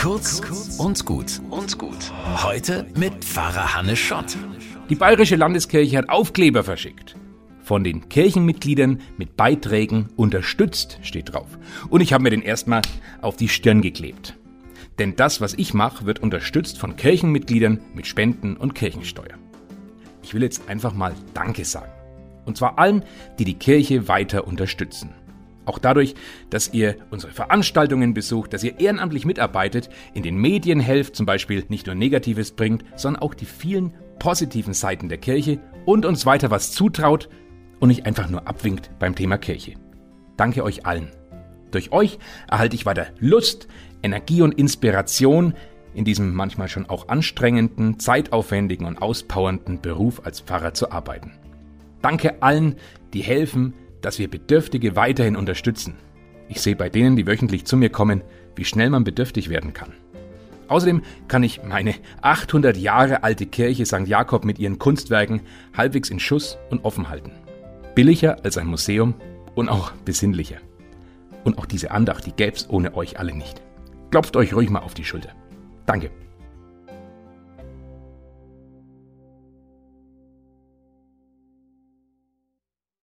Kurz und gut und gut. Heute mit Pfarrer Hannes Schott. Die Bayerische Landeskirche hat Aufkleber verschickt. Von den Kirchenmitgliedern mit Beiträgen unterstützt steht drauf. Und ich habe mir den erstmal auf die Stirn geklebt. Denn das, was ich mache, wird unterstützt von Kirchenmitgliedern mit Spenden und Kirchensteuer. Ich will jetzt einfach mal Danke sagen. Und zwar allen, die die Kirche weiter unterstützen. Auch dadurch, dass ihr unsere Veranstaltungen besucht, dass ihr ehrenamtlich mitarbeitet, in den Medien helft, zum Beispiel nicht nur Negatives bringt, sondern auch die vielen positiven Seiten der Kirche und uns weiter was zutraut und nicht einfach nur abwinkt beim Thema Kirche. Danke euch allen. Durch euch erhalte ich weiter Lust, Energie und Inspiration in diesem manchmal schon auch anstrengenden, zeitaufwendigen und auspowernden Beruf als Pfarrer zu arbeiten. Danke allen, die helfen, dass wir Bedürftige weiterhin unterstützen. Ich sehe bei denen, die wöchentlich zu mir kommen, wie schnell man bedürftig werden kann. Außerdem kann ich meine 800 Jahre alte Kirche St. Jakob mit ihren Kunstwerken halbwegs in Schuss und offen halten. Billiger als ein Museum und auch besinnlicher. Und auch diese Andacht, die gäb's ohne euch alle nicht. Klopft euch ruhig mal auf die Schulter. Danke.